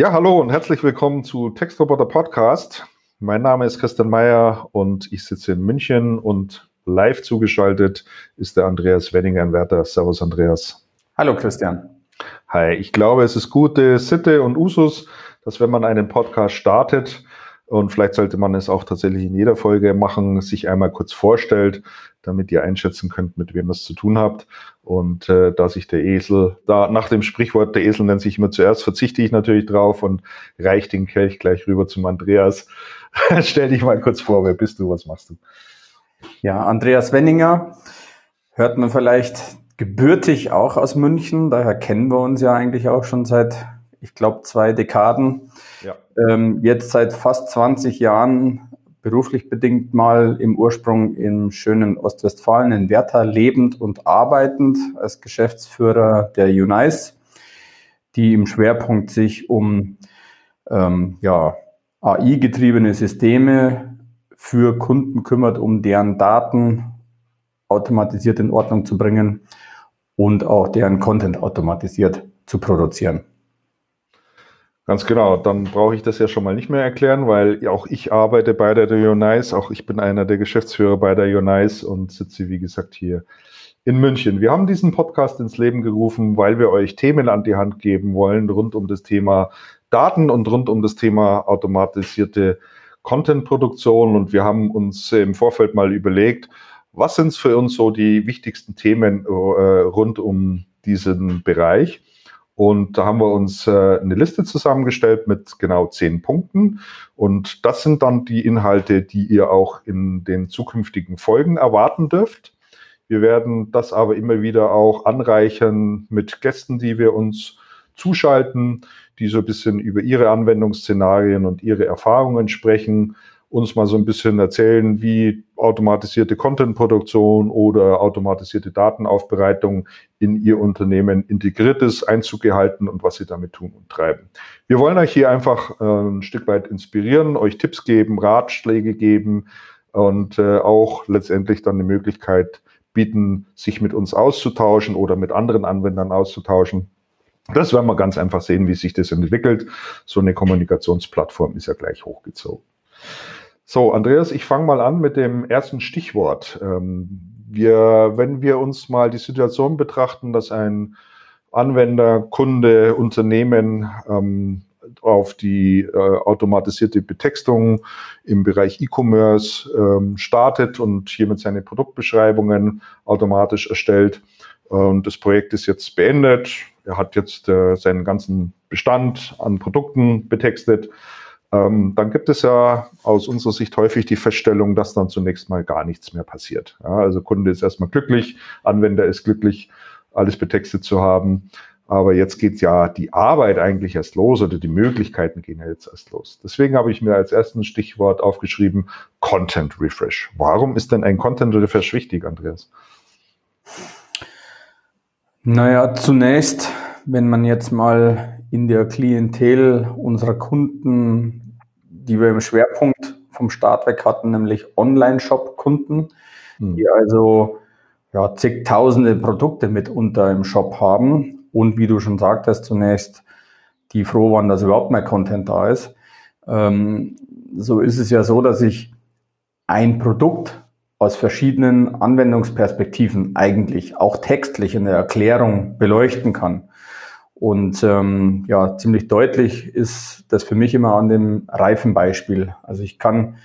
Ja, hallo und herzlich willkommen zu Textroboter Podcast. Mein Name ist Christian Meyer und ich sitze in München und live zugeschaltet ist der Andreas Wenninger in Werther. Servus, Andreas. Hallo, Christian. Hi, ich glaube, es ist gute Sitte und Usus, dass wenn man einen Podcast startet, und vielleicht sollte man es auch tatsächlich in jeder Folge machen, sich einmal kurz vorstellt, damit ihr einschätzen könnt, mit wem es zu tun habt. Und äh, da sich der Esel, da nach dem Sprichwort, der Esel nennt sich immer zuerst, verzichte ich natürlich drauf und reich den Kelch gleich rüber zum Andreas. Stell dich mal kurz vor, wer bist du, was machst du? Ja, Andreas Wenninger hört man vielleicht gebürtig auch aus München, daher kennen wir uns ja eigentlich auch schon seit, ich glaube, zwei Dekaden. Ja. Ähm, jetzt seit fast 20 Jahren beruflich bedingt mal im Ursprung im schönen Ostwestfalen in Werther lebend und arbeitend als Geschäftsführer der UNICE, die im Schwerpunkt sich um ähm, ja, AI-getriebene Systeme für Kunden kümmert, um deren Daten automatisiert in Ordnung zu bringen und auch deren Content automatisiert zu produzieren. Ganz genau, dann brauche ich das ja schon mal nicht mehr erklären, weil auch ich arbeite bei der Unice, auch ich bin einer der Geschäftsführer bei der Unice und sitze, wie gesagt, hier in München. Wir haben diesen Podcast ins Leben gerufen, weil wir euch Themen an die Hand geben wollen rund um das Thema Daten und rund um das Thema automatisierte Content-Produktion. Und wir haben uns im Vorfeld mal überlegt, was sind für uns so die wichtigsten Themen äh, rund um diesen Bereich? Und da haben wir uns äh, eine Liste zusammengestellt mit genau zehn Punkten. Und das sind dann die Inhalte, die ihr auch in den zukünftigen Folgen erwarten dürft. Wir werden das aber immer wieder auch anreichern mit Gästen, die wir uns zuschalten, die so ein bisschen über ihre Anwendungsszenarien und ihre Erfahrungen sprechen uns mal so ein bisschen erzählen, wie automatisierte Content-Produktion oder automatisierte Datenaufbereitung in Ihr Unternehmen integriert ist, Einzug gehalten und was Sie damit tun und treiben. Wir wollen euch hier einfach äh, ein Stück weit inspirieren, euch Tipps geben, Ratschläge geben und äh, auch letztendlich dann eine Möglichkeit bieten, sich mit uns auszutauschen oder mit anderen Anwendern auszutauschen. Das werden wir ganz einfach sehen, wie sich das entwickelt. So eine Kommunikationsplattform ist ja gleich hochgezogen. So, Andreas, ich fange mal an mit dem ersten Stichwort. Ähm, wir, wenn wir uns mal die Situation betrachten, dass ein Anwender, Kunde, Unternehmen ähm, auf die äh, automatisierte Betextung im Bereich E-Commerce ähm, startet und hiermit seine Produktbeschreibungen automatisch erstellt. Und das Projekt ist jetzt beendet. Er hat jetzt äh, seinen ganzen Bestand an Produkten betextet ähm, dann gibt es ja aus unserer Sicht häufig die Feststellung, dass dann zunächst mal gar nichts mehr passiert. Ja, also Kunde ist erstmal glücklich, Anwender ist glücklich, alles betextet zu haben. Aber jetzt geht ja die Arbeit eigentlich erst los oder die Möglichkeiten gehen ja jetzt erst los. Deswegen habe ich mir als erstes Stichwort aufgeschrieben, Content Refresh. Warum ist denn ein Content Refresh wichtig, Andreas? Naja, zunächst, wenn man jetzt mal in der Klientel unserer Kunden, die wir im Schwerpunkt vom Start weg hatten, nämlich Online-Shop-Kunden, hm. die also ja, zigtausende Produkte mitunter im Shop haben und wie du schon sagtest, zunächst die froh waren, dass überhaupt mehr Content da ist. Ähm, so ist es ja so, dass ich ein Produkt aus verschiedenen Anwendungsperspektiven eigentlich auch textlich in der Erklärung beleuchten kann. Und ähm, ja, ziemlich deutlich ist das für mich immer an dem Reifenbeispiel. Also ich kann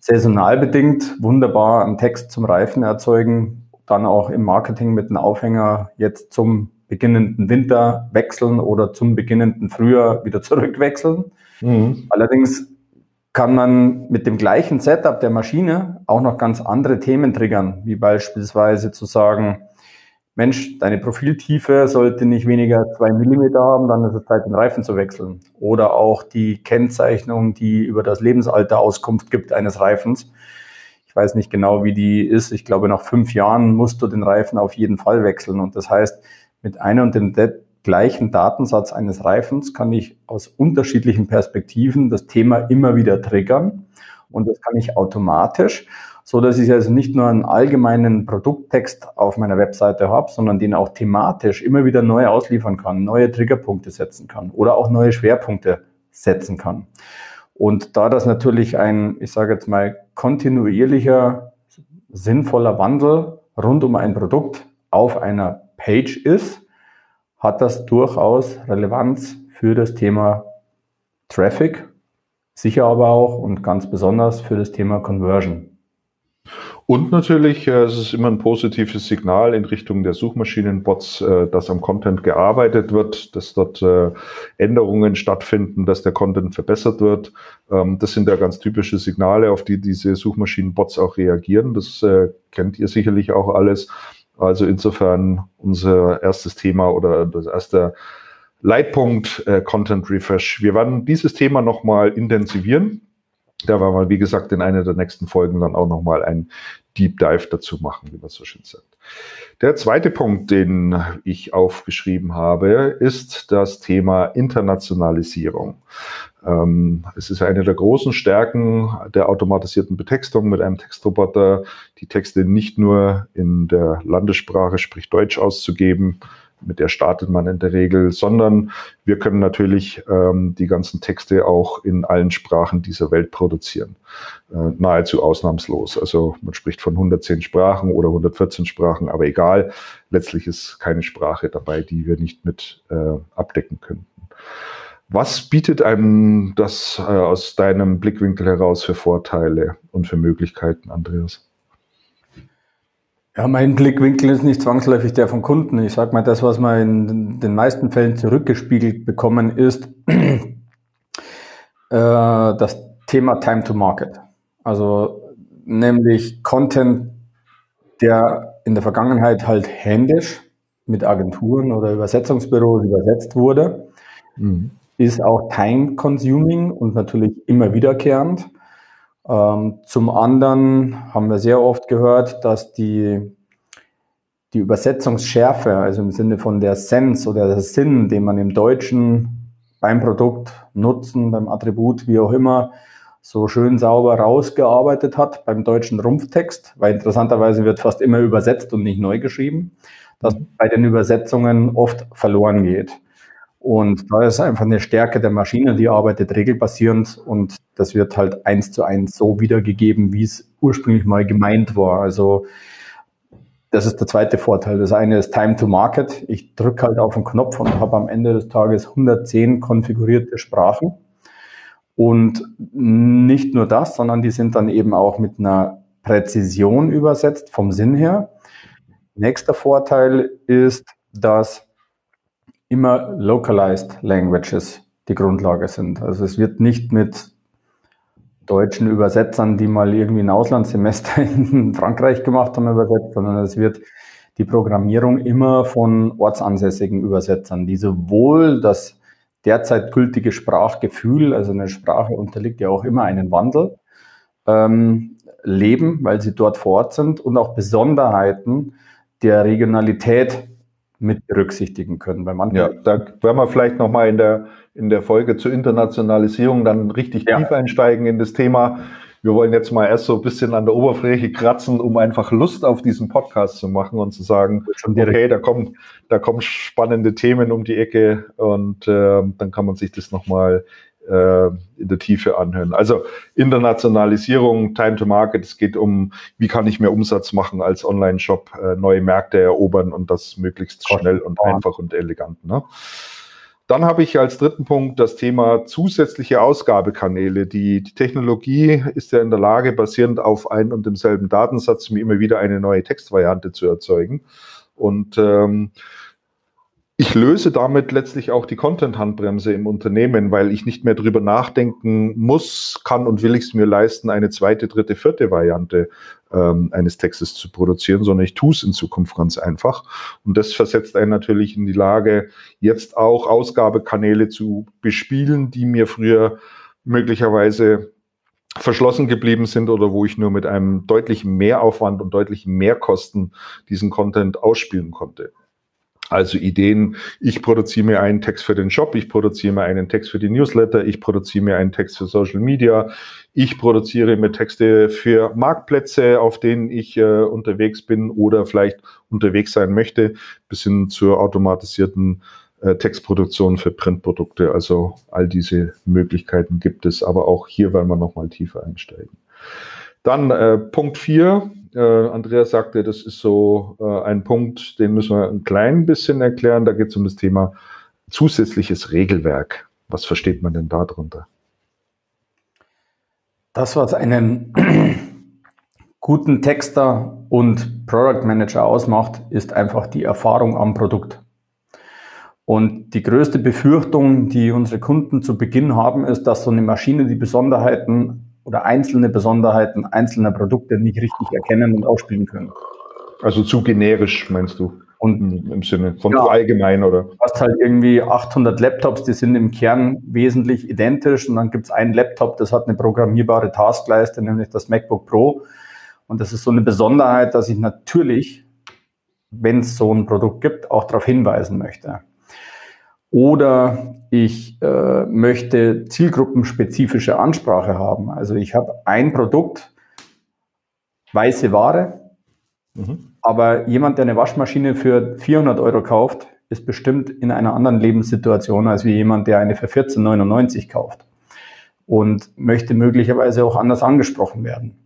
saisonal bedingt wunderbar einen Text zum Reifen erzeugen, dann auch im Marketing mit einem Aufhänger jetzt zum beginnenden Winter wechseln oder zum beginnenden Frühjahr wieder zurückwechseln. Mhm. Allerdings kann man mit dem gleichen Setup der Maschine auch noch ganz andere Themen triggern, wie beispielsweise zu sagen, Mensch, deine Profiltiefe sollte nicht weniger zwei Millimeter haben, dann ist es Zeit, den Reifen zu wechseln. Oder auch die Kennzeichnung, die über das Lebensalter Auskunft gibt eines Reifens. Ich weiß nicht genau, wie die ist. Ich glaube, nach fünf Jahren musst du den Reifen auf jeden Fall wechseln. Und das heißt, mit einem und dem gleichen Datensatz eines Reifens kann ich aus unterschiedlichen Perspektiven das Thema immer wieder triggern und das kann ich automatisch, so dass ich also nicht nur einen allgemeinen Produkttext auf meiner Webseite habe, sondern den auch thematisch immer wieder neu ausliefern kann, neue Triggerpunkte setzen kann oder auch neue Schwerpunkte setzen kann. Und da das natürlich ein, ich sage jetzt mal, kontinuierlicher, sinnvoller Wandel rund um ein Produkt auf einer Page ist, hat das durchaus Relevanz für das Thema Traffic, sicher aber auch und ganz besonders für das Thema Conversion. Und natürlich äh, es ist immer ein positives Signal in Richtung der Suchmaschinenbots, äh, dass am Content gearbeitet wird, dass dort äh, Änderungen stattfinden, dass der Content verbessert wird. Ähm, das sind ja ganz typische Signale, auf die diese Suchmaschinenbots auch reagieren. Das äh, kennt ihr sicherlich auch alles. Also insofern unser erstes Thema oder das erste Leitpunkt äh, Content Refresh. Wir werden dieses Thema nochmal intensivieren da werden wir, wie gesagt, in einer der nächsten Folgen dann auch nochmal ein Deep Dive dazu machen, wie man so schön sagt. Der zweite Punkt, den ich aufgeschrieben habe, ist das Thema Internationalisierung. Ähm, es ist eine der großen Stärken der automatisierten Betextung mit einem Textroboter, die Texte nicht nur in der Landessprache, sprich Deutsch, auszugeben, mit der startet man in der Regel, sondern wir können natürlich ähm, die ganzen Texte auch in allen Sprachen dieser Welt produzieren. Äh, nahezu ausnahmslos. Also man spricht von 110 Sprachen oder 114 Sprachen, aber egal, letztlich ist keine Sprache dabei, die wir nicht mit äh, abdecken könnten. Was bietet einem das äh, aus deinem Blickwinkel heraus für Vorteile und für Möglichkeiten, Andreas? Ja, mein Blickwinkel ist nicht zwangsläufig der von Kunden. Ich sage mal, das, was wir in den meisten Fällen zurückgespiegelt bekommen, ist äh, das Thema Time to Market. Also nämlich Content, der in der Vergangenheit halt händisch mit Agenturen oder Übersetzungsbüros übersetzt wurde, mhm. ist auch time-consuming und natürlich immer wiederkehrend. Ähm, zum anderen haben wir sehr oft gehört, dass die, die Übersetzungsschärfe, also im Sinne von der Sense oder der Sinn, den man im Deutschen beim Produkt nutzen, beim Attribut, wie auch immer, so schön sauber rausgearbeitet hat beim deutschen Rumpftext, weil interessanterweise wird fast immer übersetzt und nicht neu geschrieben, dass bei den Übersetzungen oft verloren geht. Und da ist einfach eine Stärke der Maschine, die arbeitet regelbasierend und das wird halt eins zu eins so wiedergegeben, wie es ursprünglich mal gemeint war. Also das ist der zweite Vorteil. Das eine ist Time to Market. Ich drücke halt auf den Knopf und habe am Ende des Tages 110 konfigurierte Sprachen. Und nicht nur das, sondern die sind dann eben auch mit einer Präzision übersetzt vom Sinn her. Nächster Vorteil ist, dass immer localized languages die Grundlage sind. Also es wird nicht mit deutschen Übersetzern, die mal irgendwie ein Auslandssemester in Frankreich gemacht haben, übersetzt, sondern es wird die Programmierung immer von ortsansässigen Übersetzern, die sowohl das derzeit gültige Sprachgefühl, also eine Sprache unterliegt ja auch immer einen Wandel, ähm, leben, weil sie dort vor Ort sind und auch Besonderheiten der Regionalität mit berücksichtigen können. Bei manchen ja, da werden wir vielleicht nochmal in der, in der Folge zur Internationalisierung dann richtig ja. tief einsteigen in das Thema. Wir wollen jetzt mal erst so ein bisschen an der Oberfläche kratzen, um einfach Lust auf diesen Podcast zu machen und zu sagen, okay, da kommen, da kommen spannende Themen um die Ecke und äh, dann kann man sich das nochmal in der Tiefe anhören. Also Internationalisierung, Time to Market, es geht um, wie kann ich mehr Umsatz machen als Online-Shop, äh, neue Märkte erobern und das möglichst schnell und einfach und elegant. Ne? Dann habe ich als dritten Punkt das Thema zusätzliche Ausgabekanäle. Die, die, Technologie ist ja in der Lage, basierend auf einem und demselben Datensatz mir immer wieder eine neue Textvariante zu erzeugen. Und ähm, ich löse damit letztlich auch die Content-Handbremse im Unternehmen, weil ich nicht mehr drüber nachdenken muss, kann und will ich es mir leisten, eine zweite, dritte, vierte Variante ähm, eines Textes zu produzieren, sondern ich tue es in Zukunft ganz einfach. Und das versetzt einen natürlich in die Lage, jetzt auch Ausgabekanäle zu bespielen, die mir früher möglicherweise verschlossen geblieben sind oder wo ich nur mit einem deutlichen Mehraufwand und deutlichen Mehrkosten diesen Content ausspielen konnte. Also Ideen, ich produziere mir einen Text für den Shop, ich produziere mir einen Text für die Newsletter, ich produziere mir einen Text für Social Media, ich produziere mir Texte für Marktplätze, auf denen ich äh, unterwegs bin oder vielleicht unterwegs sein möchte, bis hin zur automatisierten äh, Textproduktion für Printprodukte. Also all diese Möglichkeiten gibt es, aber auch hier werden wir nochmal tiefer einsteigen. Dann äh, Punkt 4, äh, Andreas sagte, das ist so äh, ein Punkt, den müssen wir ein klein bisschen erklären. Da geht es um das Thema zusätzliches Regelwerk. Was versteht man denn darunter? Das, was einen guten Texter und Product Manager ausmacht, ist einfach die Erfahrung am Produkt. Und die größte Befürchtung, die unsere Kunden zu Beginn haben, ist, dass so eine Maschine die Besonderheiten oder einzelne Besonderheiten einzelner Produkte nicht richtig erkennen und ausspielen können. Also zu generisch, meinst du? Und im Sinne von ja, allgemein, oder? Du hast halt irgendwie 800 Laptops, die sind im Kern wesentlich identisch und dann gibt es einen Laptop, das hat eine programmierbare Taskleiste, nämlich das MacBook Pro. Und das ist so eine Besonderheit, dass ich natürlich, wenn es so ein Produkt gibt, auch darauf hinweisen möchte. Oder ich äh, möchte zielgruppenspezifische Ansprache haben. Also ich habe ein Produkt, weiße Ware, mhm. aber jemand, der eine Waschmaschine für 400 Euro kauft, ist bestimmt in einer anderen Lebenssituation als wie jemand, der eine für 14,99 kauft und möchte möglicherweise auch anders angesprochen werden.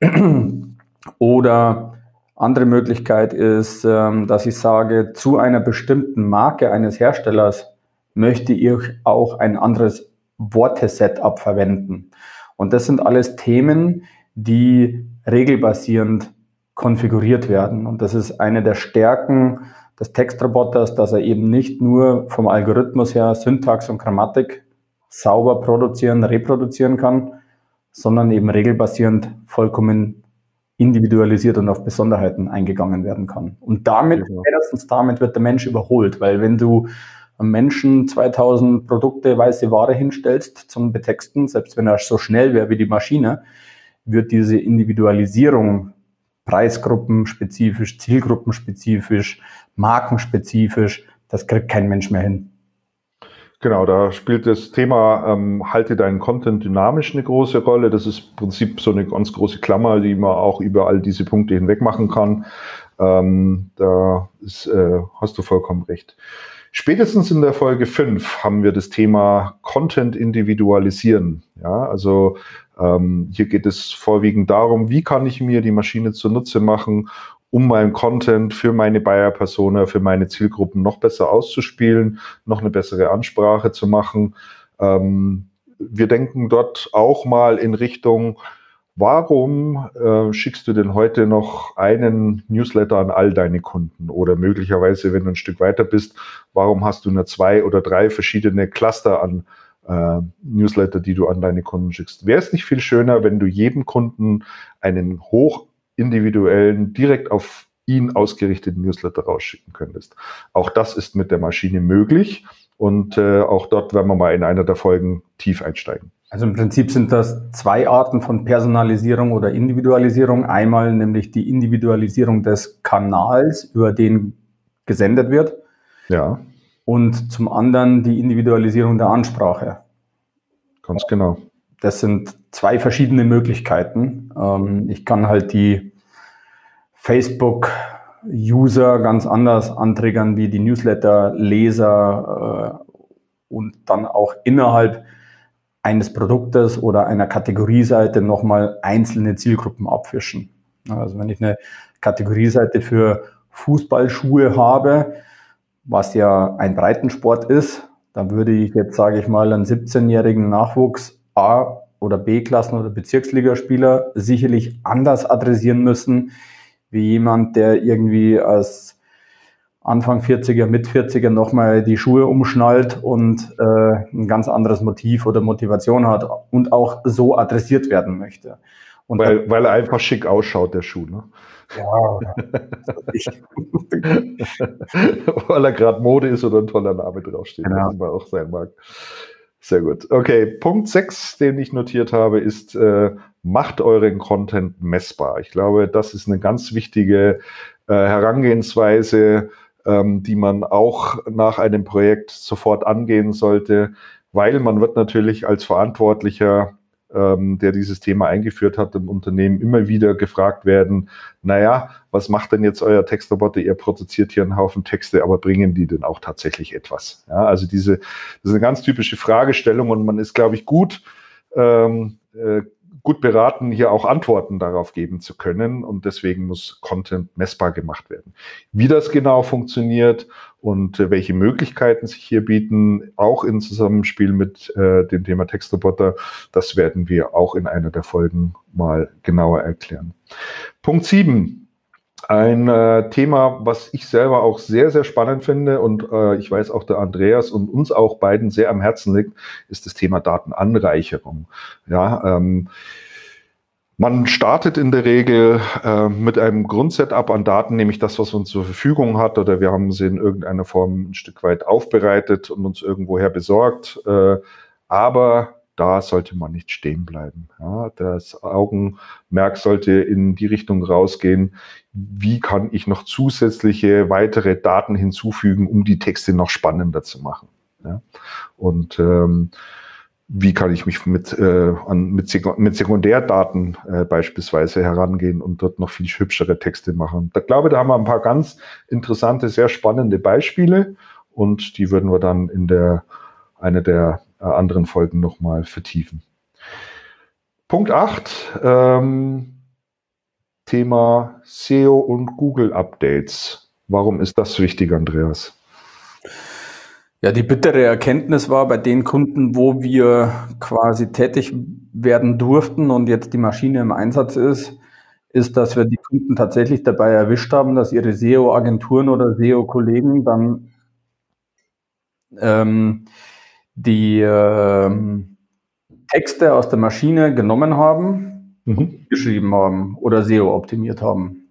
Oder andere Möglichkeit ist, ähm, dass ich sage, zu einer bestimmten Marke eines Herstellers möchte ich auch ein anderes Wortesetup verwenden. Und das sind alles Themen, die regelbasierend konfiguriert werden. Und das ist eine der Stärken des Textroboters, dass er eben nicht nur vom Algorithmus her Syntax und Grammatik sauber produzieren, reproduzieren kann, sondern eben regelbasierend vollkommen individualisiert und auf Besonderheiten eingegangen werden kann. Und damit, ja. spätestens damit wird der Mensch überholt, weil wenn du einem Menschen 2000 Produkte weiße Ware hinstellst zum Betexten, selbst wenn er so schnell wäre wie die Maschine, wird diese Individualisierung preisgruppenspezifisch, zielgruppenspezifisch, markenspezifisch, das kriegt kein Mensch mehr hin. Genau, da spielt das Thema ähm, halte deinen Content dynamisch eine große Rolle. Das ist im Prinzip so eine ganz große Klammer, die man auch über all diese Punkte hinweg machen kann. Ähm, da ist, äh, hast du vollkommen recht. Spätestens in der Folge 5 haben wir das Thema Content individualisieren. Ja, also ähm, hier geht es vorwiegend darum, wie kann ich mir die Maschine zunutze machen, um meinen Content für meine Buyer-Persona, für meine Zielgruppen noch besser auszuspielen, noch eine bessere Ansprache zu machen. Ähm, wir denken dort auch mal in Richtung, warum äh, schickst du denn heute noch einen Newsletter an all deine Kunden? Oder möglicherweise, wenn du ein Stück weiter bist, warum hast du nur zwei oder drei verschiedene Cluster an äh, Newsletter, die du an deine Kunden schickst? Wäre es nicht viel schöner, wenn du jedem Kunden einen hoch individuellen, direkt auf ihn ausgerichteten Newsletter rausschicken könntest. Auch das ist mit der Maschine möglich und äh, auch dort werden wir mal in einer der Folgen tief einsteigen. Also im Prinzip sind das zwei Arten von Personalisierung oder Individualisierung. Einmal nämlich die Individualisierung des Kanals, über den gesendet wird. Ja. Und zum anderen die Individualisierung der Ansprache. Ganz genau. Das sind zwei verschiedene Möglichkeiten. Ähm, ich kann halt die Facebook-User ganz anders antriggern wie die Newsletter-Leser äh, und dann auch innerhalb eines Produktes oder einer Kategorieseite nochmal einzelne Zielgruppen abfischen. Also wenn ich eine Kategorieseite für Fußballschuhe habe, was ja ein Breitensport ist, dann würde ich jetzt, sage ich mal, einen 17-jährigen Nachwuchs A oder B-Klassen- oder Bezirksligaspieler sicherlich anders adressieren müssen, wie jemand, der irgendwie als Anfang 40er, mit 40er nochmal die Schuhe umschnallt und äh, ein ganz anderes Motiv oder Motivation hat und auch so adressiert werden möchte. Und weil, dann, weil er einfach schick ausschaut, der Schuh, ne? Ja. weil er gerade Mode ist oder ein toller Name draufsteht, genau. was man auch sein mag. Sehr gut. Okay, Punkt 6, den ich notiert habe, ist, äh, macht euren Content messbar. Ich glaube, das ist eine ganz wichtige äh, Herangehensweise. ähm, die man auch nach einem Projekt sofort angehen sollte, weil man wird natürlich als Verantwortlicher ähm, der dieses Thema eingeführt hat, im Unternehmen immer wieder gefragt werden, naja, was macht denn jetzt euer Textroboter? Ihr produziert hier einen Haufen Texte, aber bringen die denn auch tatsächlich etwas? Ja, also diese, das ist eine ganz typische Fragestellung und man ist, glaube ich, gut, ähm, äh, gut beraten, hier auch Antworten darauf geben zu können. Und deswegen muss Content messbar gemacht werden. Wie das genau funktioniert und äh, welche Möglichkeiten sich hier bieten, auch in Zusammenspiel mit äh, dem Thema Textroboter, das werden wir auch in einer der Folgen mal genauer erklären. Punkt sieben. Ein äh, Thema, was ich selber auch sehr, sehr spannend finde und äh, ich weiß auch der Andreas und uns auch beiden sehr am Herzen liegt, ist das Thema Datenanreicherung. Ja, ähm, man startet in der Regel äh, mit einem Grundsetup an Daten, nämlich das, was man zur Verfügung hat, oder wir haben sie in irgendeiner Form ein Stück weit aufbereitet und uns irgendwoher besorgt. Äh, aber da sollte man nicht stehen bleiben. Ja, das Augenmerk sollte in die Richtung rausgehen, wie kann ich noch zusätzliche weitere Daten hinzufügen, um die Texte noch spannender zu machen. Ja, und ähm, wie kann ich mich mit, äh, an, mit, mit Sekundärdaten äh, beispielsweise herangehen und dort noch viel hübschere Texte machen. Da glaube, da haben wir ein paar ganz interessante, sehr spannende Beispiele und die würden wir dann in der eine der anderen Folgen nochmal vertiefen. Punkt 8, ähm, Thema SEO und Google Updates. Warum ist das wichtig, Andreas? Ja, die bittere Erkenntnis war bei den Kunden, wo wir quasi tätig werden durften und jetzt die Maschine im Einsatz ist, ist, dass wir die Kunden tatsächlich dabei erwischt haben, dass ihre SEO-Agenturen oder SEO-Kollegen dann ähm, die ähm, Texte aus der Maschine genommen haben, mhm. geschrieben haben oder SEO optimiert haben.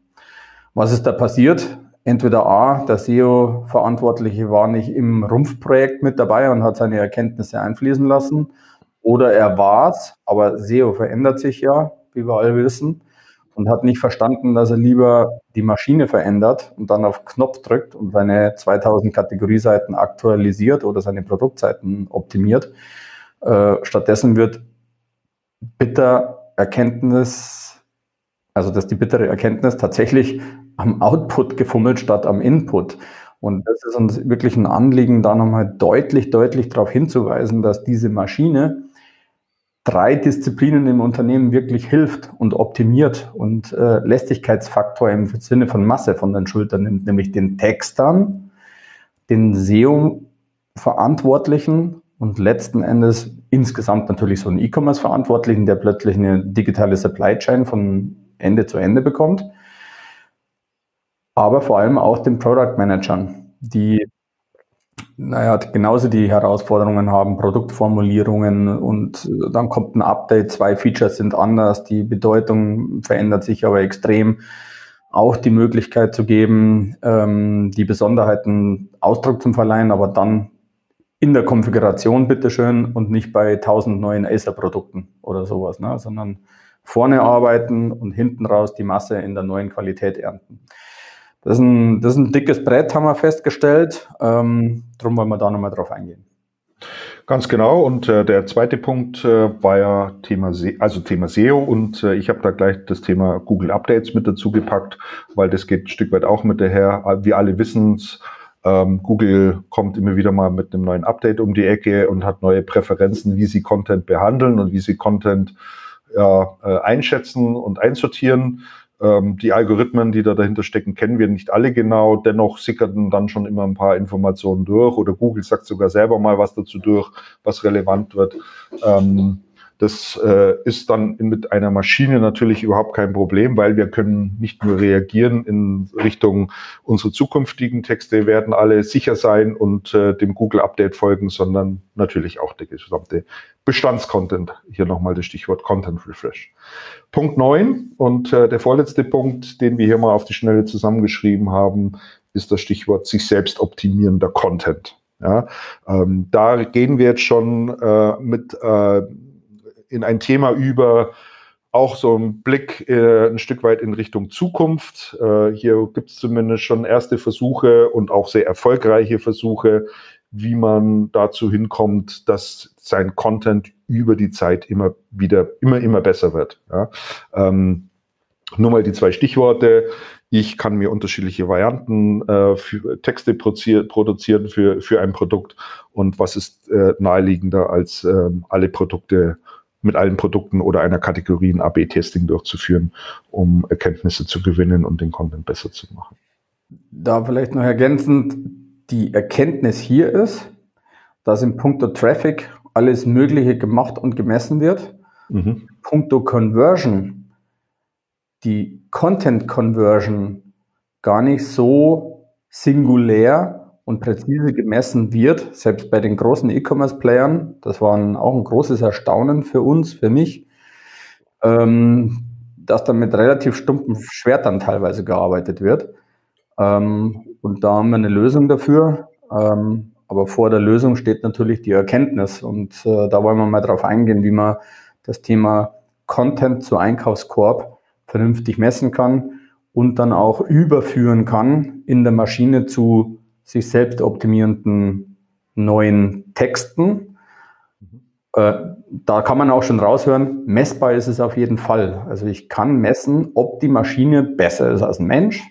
Was ist da passiert? Entweder A, der SEO-Verantwortliche war nicht im Rumpfprojekt mit dabei und hat seine Erkenntnisse einfließen lassen, oder er war es, aber SEO verändert sich ja, wie wir alle wissen, und hat nicht verstanden, dass er lieber die Maschine verändert und dann auf Knopf drückt und seine 2000 Kategorieseiten aktualisiert oder seine Produktseiten optimiert. Äh, stattdessen wird bitter Erkenntnis, also dass die bittere Erkenntnis tatsächlich am Output gefummelt statt am Input. Und das ist uns wirklich ein Anliegen, da nochmal deutlich, deutlich darauf hinzuweisen, dass diese Maschine drei Disziplinen im Unternehmen wirklich hilft und optimiert und äh, Lästigkeitsfaktor im Sinne von Masse von den Schultern nimmt, nämlich den Textern, den SEO-Verantwortlichen und letzten Endes insgesamt natürlich so einen E-Commerce-Verantwortlichen, der plötzlich eine digitale Supply Chain von Ende zu Ende bekommt, aber vor allem auch den Product Managern, die naja, genauso die Herausforderungen haben, Produktformulierungen und dann kommt ein Update, zwei Features sind anders, die Bedeutung verändert sich aber extrem. Auch die Möglichkeit zu geben, ähm, die Besonderheiten Ausdruck zu verleihen, aber dann in der Konfiguration bitteschön und nicht bei tausend neuen Acer-Produkten oder sowas, ne? sondern vorne arbeiten und hinten raus die Masse in der neuen Qualität ernten. Das ist ein, das ist ein dickes Brett, haben wir festgestellt. Ähm, Darum wollen wir da nochmal drauf eingehen. Ganz genau. Und äh, der zweite Punkt äh, war ja Thema, Se also Thema SEO. Und äh, ich habe da gleich das Thema Google Updates mit dazu gepackt, weil das geht ein Stück weit auch mit daher. Wir alle wissen ähm, Google kommt immer wieder mal mit einem neuen Update um die Ecke und hat neue Präferenzen, wie sie Content behandeln und wie sie Content ja, äh, einschätzen und einsortieren. Ähm, die Algorithmen, die da dahinter stecken, kennen wir nicht alle genau. Dennoch sickerten dann schon immer ein paar Informationen durch oder Google sagt sogar selber mal was dazu durch, was relevant wird. Ähm, das äh, ist dann mit einer Maschine natürlich überhaupt kein Problem, weil wir können nicht nur reagieren in Richtung unsere zukünftigen Texte werden alle sicher sein und äh, dem Google Update folgen, sondern natürlich auch der gesamte Bestandscontent. Hier nochmal das Stichwort Content Refresh. Punkt neun und äh, der vorletzte Punkt, den wir hier mal auf die Schnelle zusammengeschrieben haben, ist das Stichwort sich selbst optimierender Content. Ja, ähm, da gehen wir jetzt schon äh, mit äh, in ein Thema über auch so ein Blick äh, ein Stück weit in Richtung Zukunft. Äh, hier gibt es zumindest schon erste Versuche und auch sehr erfolgreiche Versuche, wie man dazu hinkommt, dass sein Content über die Zeit immer wieder, immer, immer besser wird. Ja? Ähm, nur mal die zwei Stichworte. Ich kann mir unterschiedliche Varianten äh, für Texte produzieren für, für ein Produkt. Und was ist äh, naheliegender, als ähm, alle Produkte mit allen Produkten oder einer Kategorie ein AB-Testing durchzuführen, um Erkenntnisse zu gewinnen und den Content besser zu machen. Da vielleicht noch ergänzend, die Erkenntnis hier ist, dass in puncto Traffic alles Mögliche gemacht und gemessen wird. Mhm. Puncto Conversion, die Content Conversion gar nicht so singulär und präzise gemessen wird, selbst bei den großen E-Commerce-Playern. Das war auch ein großes Erstaunen für uns, für mich, ähm, dass da mit relativ stumpfen Schwertern teilweise gearbeitet wird. Ähm, und da haben wir eine Lösung dafür. Ähm, aber vor der Lösung steht natürlich die Erkenntnis. Und äh, da wollen wir mal drauf eingehen, wie man das Thema Content zu Einkaufskorb vernünftig messen kann und dann auch überführen kann in der Maschine zu sich selbst optimierenden neuen Texten. Mhm. Äh, da kann man auch schon raushören, messbar ist es auf jeden Fall. Also ich kann messen, ob die Maschine besser ist als ein Mensch,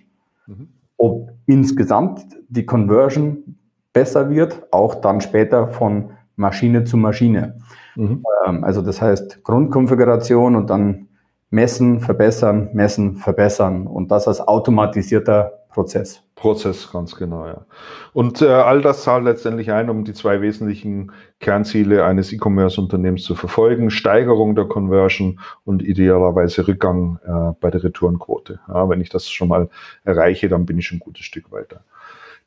mhm. ob insgesamt die Conversion besser wird, auch dann später von Maschine zu Maschine. Mhm. Ähm, also das heißt Grundkonfiguration und dann messen, verbessern, messen, verbessern und das als automatisierter Prozess. Prozess, ganz genau, ja. Und äh, all das zahlt letztendlich ein, um die zwei wesentlichen Kernziele eines E-Commerce-Unternehmens zu verfolgen. Steigerung der Conversion und idealerweise Rückgang äh, bei der Retourenquote. Ja, wenn ich das schon mal erreiche, dann bin ich schon ein gutes Stück weiter.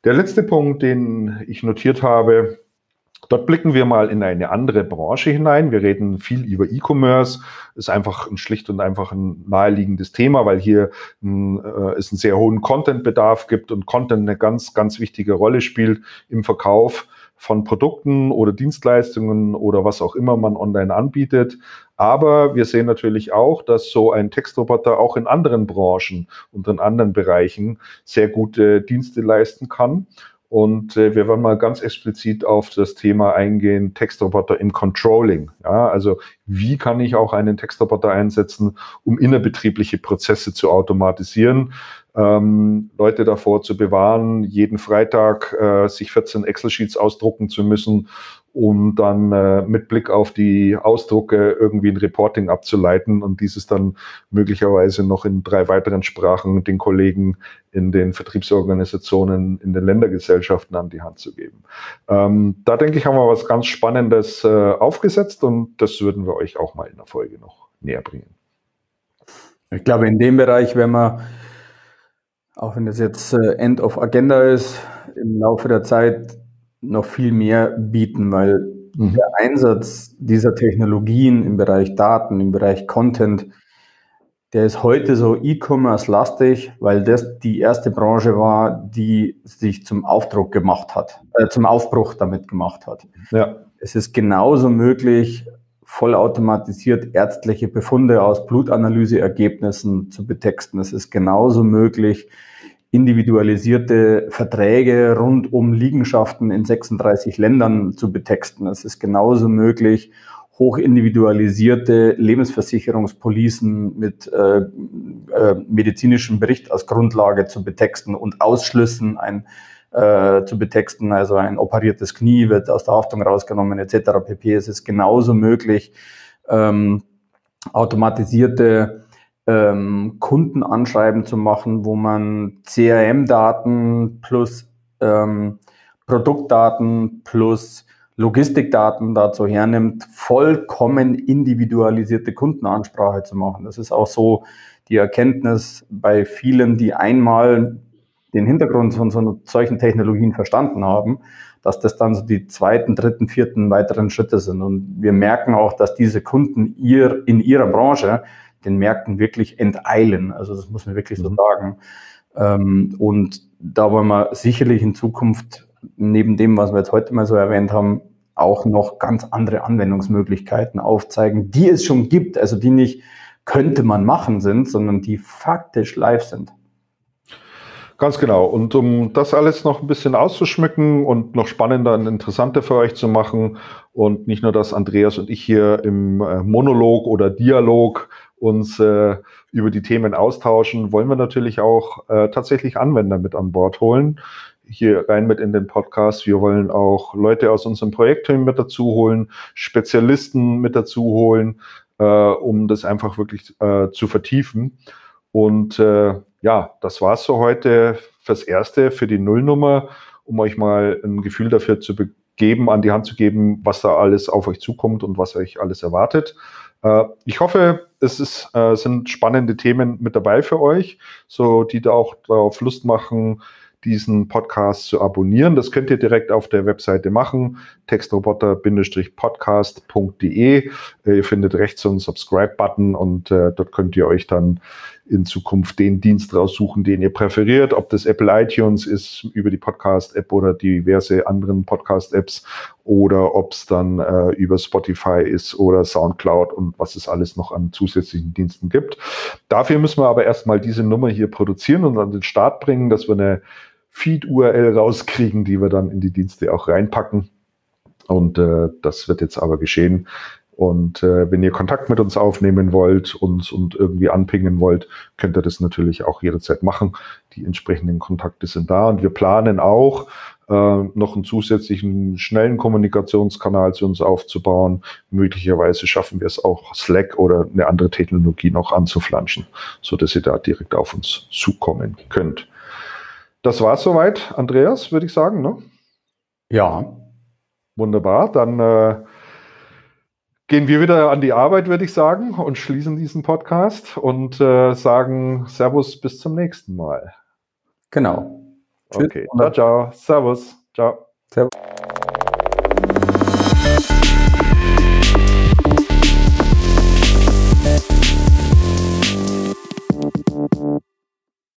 Der letzte Punkt, den ich notiert habe, dort blicken wir mal in eine andere Branche hinein. Wir reden viel über E-Commerce. Ist einfach ein schlicht und einfach ein naheliegendes Thema, weil hier ein, äh, es einen sehr hohen Content-Bedarf gibt und Content eine ganz, ganz wichtige Rolle spielt im Verkauf von Produkten oder Dienstleistungen oder was auch immer man online anbietet. Aber wir sehen natürlich auch, dass so ein Textroboter auch in anderen Branchen und in anderen Bereichen sehr gute Dienste leisten kann. Und äh, wir wollen mal ganz explizit auf das Thema eingehen, Textroboter im Controlling. Ja, also wie kann ich auch einen Textroboter einsetzen, um innerbetriebliche Prozesse zu automatisieren? ähm, Leute davor zu bewahren, jeden Freitag äh, sich 14 Excel-Sheets ausdrucken zu müssen, um dann äh, mit Blick auf die Ausdrucke irgendwie ein Reporting abzuleiten und dieses dann möglicherweise noch in drei weiteren Sprachen den Kollegen in den Vertriebsorganisationen, in den Ländergesellschaften an die Hand zu geben. Ähm, da denke ich, haben wir was ganz Spannendes äh, aufgesetzt und das würden wir euch auch mal in der Folge noch näher bringen. Ich glaube, in dem Bereich, wenn wir auch wenn das jetzt äh, End of Agenda ist, im Laufe der Zeit noch viel mehr bieten, weil mhm. der Einsatz dieser Technologien im Bereich Daten, im Bereich Content, der ist heute so E-Commerce-lastig, weil das die erste Branche war, die sich zum Aufdruck gemacht hat, äh, zum Aufbruch damit gemacht hat. Ja. Es ist genauso möglich, vollautomatisiert ärztliche Befunde aus Blutanalyseergebnissen zu betexten. Es ist genauso möglich, individualisierte Verträge rund um Liegenschaften in 36 Ländern zu betexten. Es ist genauso möglich, hochindividualisierte Lebensversicherungspolicen mit äh, äh, medizinischem Bericht als Grundlage zu betexten und Ausschlüssen ein, äh, zu betexten. Also ein operiertes Knie wird aus der Haftung rausgenommen etc. pp. Es ist genauso möglich, ähm, automatisierte ähm, Kundenanschreiben zu machen, wo man CRM-Daten plus ähm, Produktdaten plus Logistikdaten dazu hernimmt, vollkommen individualisierte Kundenansprache zu machen. Das ist auch so die Erkenntnis bei vielen, die einmal den Hintergrund von so solchen Technologien verstanden haben, dass das dann so die zweiten, dritten, vierten weiteren Schritte sind. Und wir merken auch, dass diese Kunden ihr, in ihrer Branche den Märkten wirklich enteilen. Also das muss man wirklich so mhm. sagen. Ähm, und da wollen wir sicherlich in Zukunft neben dem, was wir jetzt heute mal so erwähnt haben, auch noch ganz andere Anwendungsmöglichkeiten aufzeigen, die es schon gibt, also die nicht könnte man machen sind, sondern die faktisch live sind. Ganz genau. Und um das alles noch ein bisschen auszuschmücken und noch spannender und interessanter für euch zu machen und nicht nur, dass Andreas und ich hier im äh, Monolog oder Dialog uns äh, über die Themen austauschen, wollen wir natürlich auch äh, tatsächlich Anwender mit an Bord holen. Hier rein mit in den Podcast. Wir wollen auch Leute aus unserem Projektteam mit dazu holen, Spezialisten mit dazu holen, äh, um das einfach wirklich äh, zu vertiefen. Und äh, ja, das war's so heute fürs Erste, für die Nullnummer, um euch mal ein Gefühl dafür zu geben, an die Hand zu geben, was da alles auf euch zukommt und was euch alles erwartet. Äh, ich hoffe, es ist, äh, sind spannende Themen mit dabei für euch, so die da auch darauf Lust machen, diesen Podcast zu abonnieren. Das könnt ihr direkt auf der Webseite machen, textroboter-podcast.de. Ihr findet rechts so einen Subscribe-Button und äh, dort könnt ihr euch dann in Zukunft den Dienst raussuchen, den ihr präferiert, ob das Apple iTunes ist über die Podcast-App oder diverse anderen Podcast-Apps oder ob es dann äh, über Spotify ist oder Soundcloud und was es alles noch an zusätzlichen Diensten gibt. Dafür müssen wir aber erstmal diese Nummer hier produzieren und an den Start bringen, dass wir eine Feed-URL rauskriegen, die wir dann in die Dienste auch reinpacken. Und äh, das wird jetzt aber geschehen. Und äh, wenn ihr Kontakt mit uns aufnehmen wollt, uns und irgendwie anpingen wollt, könnt ihr das natürlich auch jederzeit machen. Die entsprechenden Kontakte sind da und wir planen auch, äh, noch einen zusätzlichen schnellen Kommunikationskanal zu uns aufzubauen. Möglicherweise schaffen wir es auch, Slack oder eine andere Technologie noch anzuflanschen, so dass ihr da direkt auf uns zukommen könnt. Das war's soweit, Andreas, würde ich sagen, ne? Ja. Wunderbar. Dann äh, gehen wir wieder an die Arbeit, würde ich sagen, und schließen diesen Podcast und äh, sagen Servus bis zum nächsten Mal. Genau. Tschüss. Okay. Ciao, ciao. Servus. Ciao. Servus.